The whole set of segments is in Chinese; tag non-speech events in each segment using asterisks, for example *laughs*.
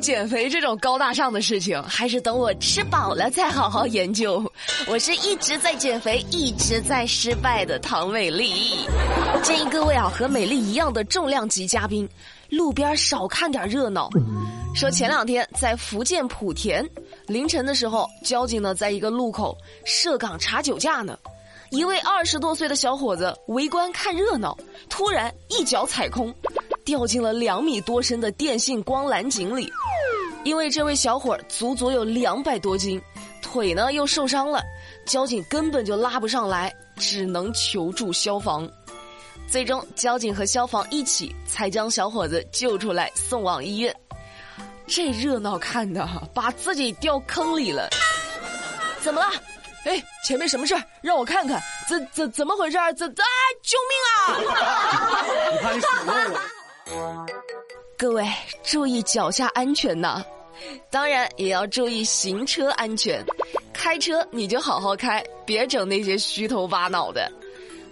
减肥这种高大上的事情，还是等我吃饱了再好好研究。我是一直在减肥、一直在失败的唐美丽。建议各位啊，和美丽一样的重量级嘉宾，路边少看点热闹。说前两天在福建莆田凌晨的时候，交警呢在一个路口设岗查酒驾呢，一位二十多岁的小伙子围观看热闹，突然一脚踩空。掉进了两米多深的电信光缆井里，因为这位小伙足足有两百多斤，腿呢又受伤了，交警根本就拉不上来，只能求助消防。最终，交警和消防一起才将小伙子救出来，送往医院。这热闹看的，把自己掉坑里了。怎么了？哎，前面什么事儿？让我看看，怎怎怎么回事？怎啊！救命啊！你看你死了各位注意脚下安全呐，当然也要注意行车安全。开车你就好好开，别整那些虚头巴脑的。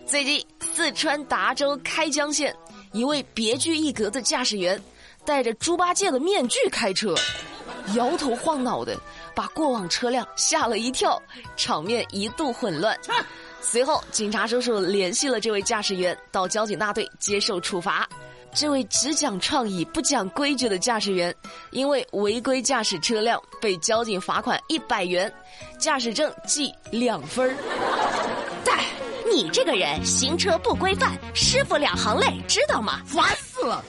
最近四川达州开江县一位别具一格的驾驶员，戴着猪八戒的面具开车，摇头晃脑的，把过往车辆吓了一跳，场面一度混乱。随后警察叔叔联系了这位驾驶员到交警大队接受处罚。这位只讲创意不讲规矩的驾驶员，因为违规驾驶车辆被交警罚款一百元，驾驶证记两分儿。*laughs* 但你这个人行车不规范，师傅两行泪，知道吗？烦死了！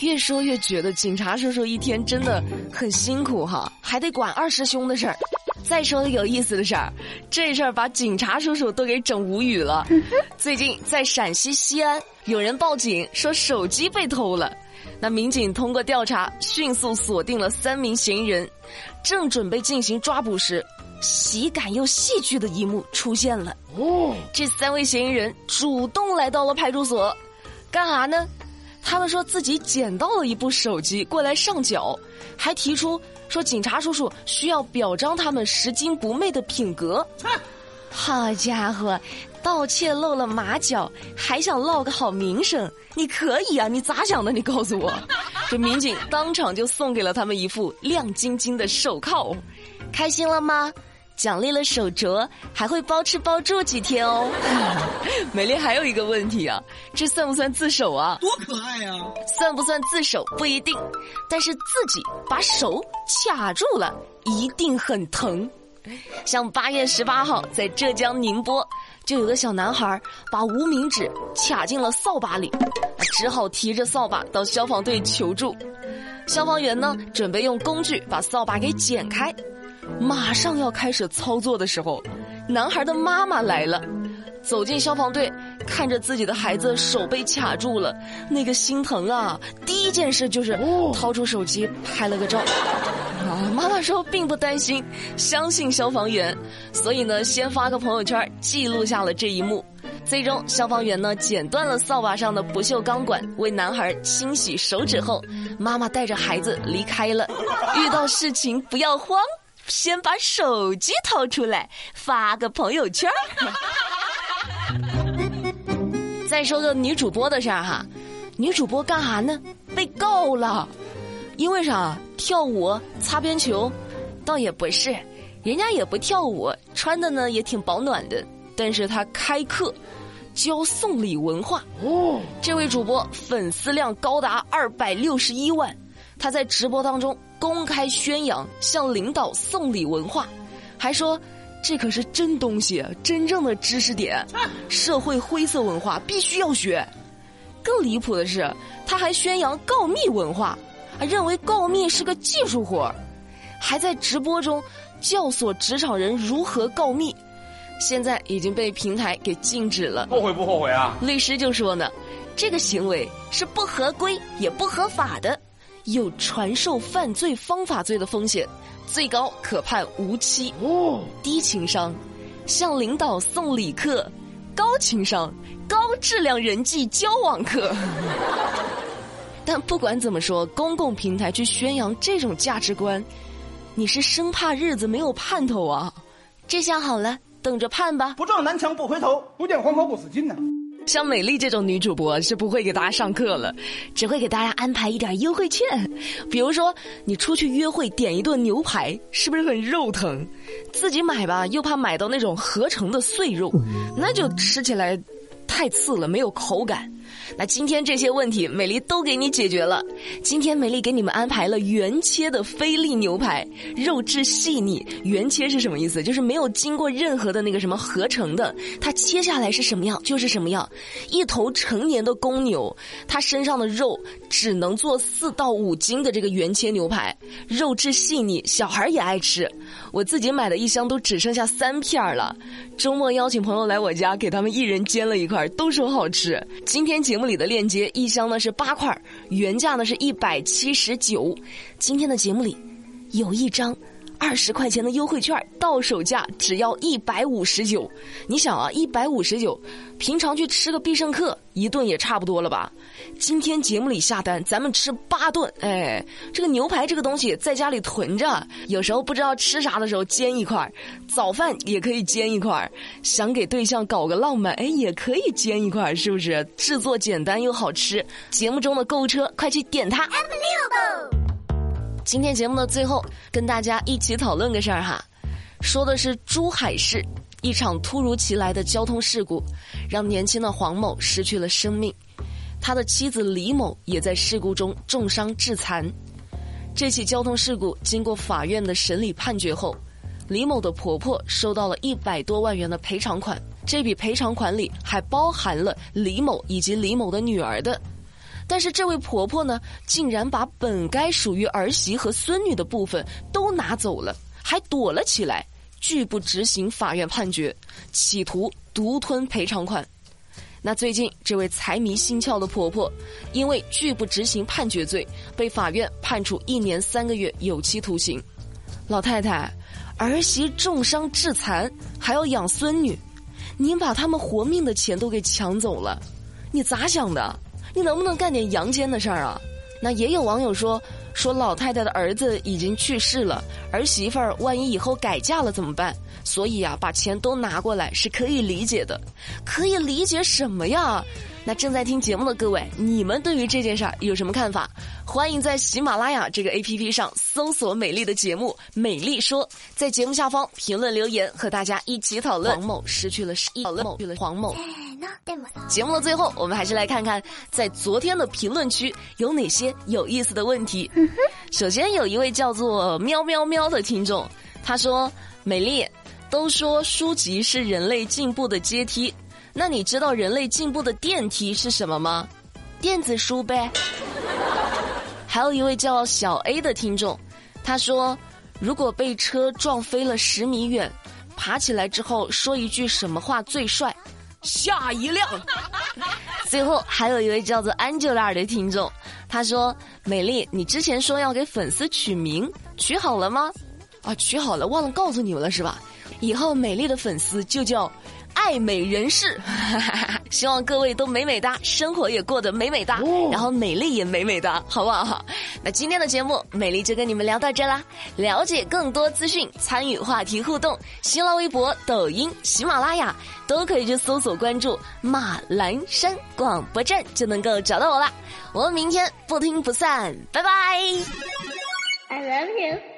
越说越觉得警察叔叔一天真的很辛苦哈，还得管二师兄的事儿。再说个有意思的事儿，这事儿把警察叔叔都给整无语了。最近在陕西西安，有人报警说手机被偷了，那民警通过调查，迅速锁定了三名嫌疑人，正准备进行抓捕时，喜感又戏剧的一幕出现了。哦，这三位嫌疑人主动来到了派出所，干啥呢？他们说自己捡到了一部手机，过来上缴，还提出。说警察叔叔需要表彰他们拾金不昧的品格。好家伙，盗窃露了马脚，还想落个好名声？你可以啊，你咋想的？你告诉我。*laughs* 这民警当场就送给了他们一副亮晶晶的手铐，开心了吗？奖励了手镯，还会包吃包住几天哦。*laughs* 美丽还有一个问题啊，这算不算自首啊？多可爱呀！算不算自首不一定，但是自己把手卡住了，一定很疼。像八月十八号在浙江宁波，就有个小男孩把无名指卡进了扫把里，只好提着扫把到消防队求助。消防员呢，准备用工具把扫把给剪开。马上要开始操作的时候，男孩的妈妈来了，走进消防队，看着自己的孩子手被卡住了，那个心疼啊！第一件事就是掏出手机拍了个照。啊，妈妈说并不担心，相信消防员，所以呢，先发个朋友圈记录下了这一幕。最终，消防员呢剪断了扫把上的不锈钢管，为男孩清洗手指后，妈妈带着孩子离开了。遇到事情不要慌。先把手机掏出来，发个朋友圈 *laughs* 再说个女主播的事儿哈，女主播干啥呢？被告了，因为啥？跳舞擦边球，倒也不是，人家也不跳舞，穿的呢也挺保暖的。但是她开课教送礼文化哦，这位主播粉丝量高达二百六十一万，她在直播当中。公开宣扬向领导送礼文化，还说这可是真东西，真正的知识点，社会灰色文化必须要学。更离谱的是，他还宣扬告密文化，认为告密是个技术活儿，还在直播中教唆职场人如何告密。现在已经被平台给禁止了。后悔不后悔啊？律师就说呢，这个行为是不合规也不合法的。有传授犯罪方法罪的风险，最高可判无期。哦，低情商，向领导送礼课；高情商，高质量人际交往课。*laughs* 但不管怎么说，公共平台去宣扬这种价值观，你是生怕日子没有盼头啊？这下好了，等着判吧。不撞南墙不回头，不见黄河不死心呐。像美丽这种女主播是不会给大家上课了，只会给大家安排一点优惠券。比如说，你出去约会点一顿牛排，是不是很肉疼？自己买吧，又怕买到那种合成的碎肉，那就吃起来太次了，没有口感。那今天这些问题，美丽都给你解决了。今天美丽给你们安排了原切的菲力牛排，肉质细腻。原切是什么意思？就是没有经过任何的那个什么合成的，它切下来是什么样就是什么样。一头成年的公牛，它身上的肉只能做四到五斤的这个原切牛排，肉质细腻，小孩也爱吃。我自己买的一箱都只剩下三片了。周末邀请朋友来我家，给他们一人煎了一块，都说好吃。今天节目里的链接，一箱呢是八块，原价呢是一百七十九。今天的节目里有一张。二十块钱的优惠券，到手价只要一百五十九。你想啊，一百五十九，平常去吃个必胜客一顿也差不多了吧？今天节目里下单，咱们吃八顿。哎，这个牛排这个东西在家里囤着，有时候不知道吃啥的时候煎一块儿，早饭也可以煎一块儿。想给对象搞个浪漫，哎，也可以煎一块儿，是不是？制作简单又好吃。节目中的购物车，快去点它。今天节目的最后，跟大家一起讨论个事儿哈，说的是珠海市一场突如其来的交通事故，让年轻的黄某失去了生命，他的妻子李某也在事故中重伤致残。这起交通事故经过法院的审理判决后，李某的婆婆收到了一百多万元的赔偿款，这笔赔偿款里还包含了李某以及李某的女儿的。但是这位婆婆呢，竟然把本该属于儿媳和孙女的部分都拿走了，还躲了起来，拒不执行法院判决，企图独吞赔偿款。那最近这位财迷心窍的婆婆，因为拒不执行判决罪，被法院判处一年三个月有期徒刑。老太太，儿媳重伤致残，还要养孙女，您把他们活命的钱都给抢走了，你咋想的？你能不能干点阳间的事儿啊？那也有网友说，说老太太的儿子已经去世了，儿媳妇儿万一以后改嫁了怎么办？所以啊，把钱都拿过来是可以理解的。可以理解什么呀？那正在听节目的各位，你们对于这件事儿有什么看法？欢迎在喜马拉雅这个 A P P 上搜索美丽的节目《美丽说》，在节目下方评论留言，和大家一起讨论。黄某失去了失忆，某去了黄某。节目的最后，我们还是来看看在昨天的评论区有哪些有意思的问题。首先，有一位叫做喵喵喵的听众，他说：“美丽，都说书籍是人类进步的阶梯。”那你知道人类进步的电梯是什么吗？电子书呗。还有一位叫小 A 的听众，他说：“如果被车撞飞了十米远，爬起来之后说一句什么话最帅？下一辆。*laughs* ”最后还有一位叫做 Angela 的听众，他说：“美丽，你之前说要给粉丝取名，取好了吗？啊，取好了，忘了告诉你们了是吧？以后美丽的粉丝就叫。”爱美人士，*laughs* 希望各位都美美哒，生活也过得美美哒，然后美丽也美美哒，好不好？那今天的节目，美丽就跟你们聊到这啦。了解更多资讯，参与话题互动，新浪微博、抖音、喜马拉雅都可以去搜索关注马栏山广播站，就能够找到我啦。我们明天不听不散，拜拜。I love you.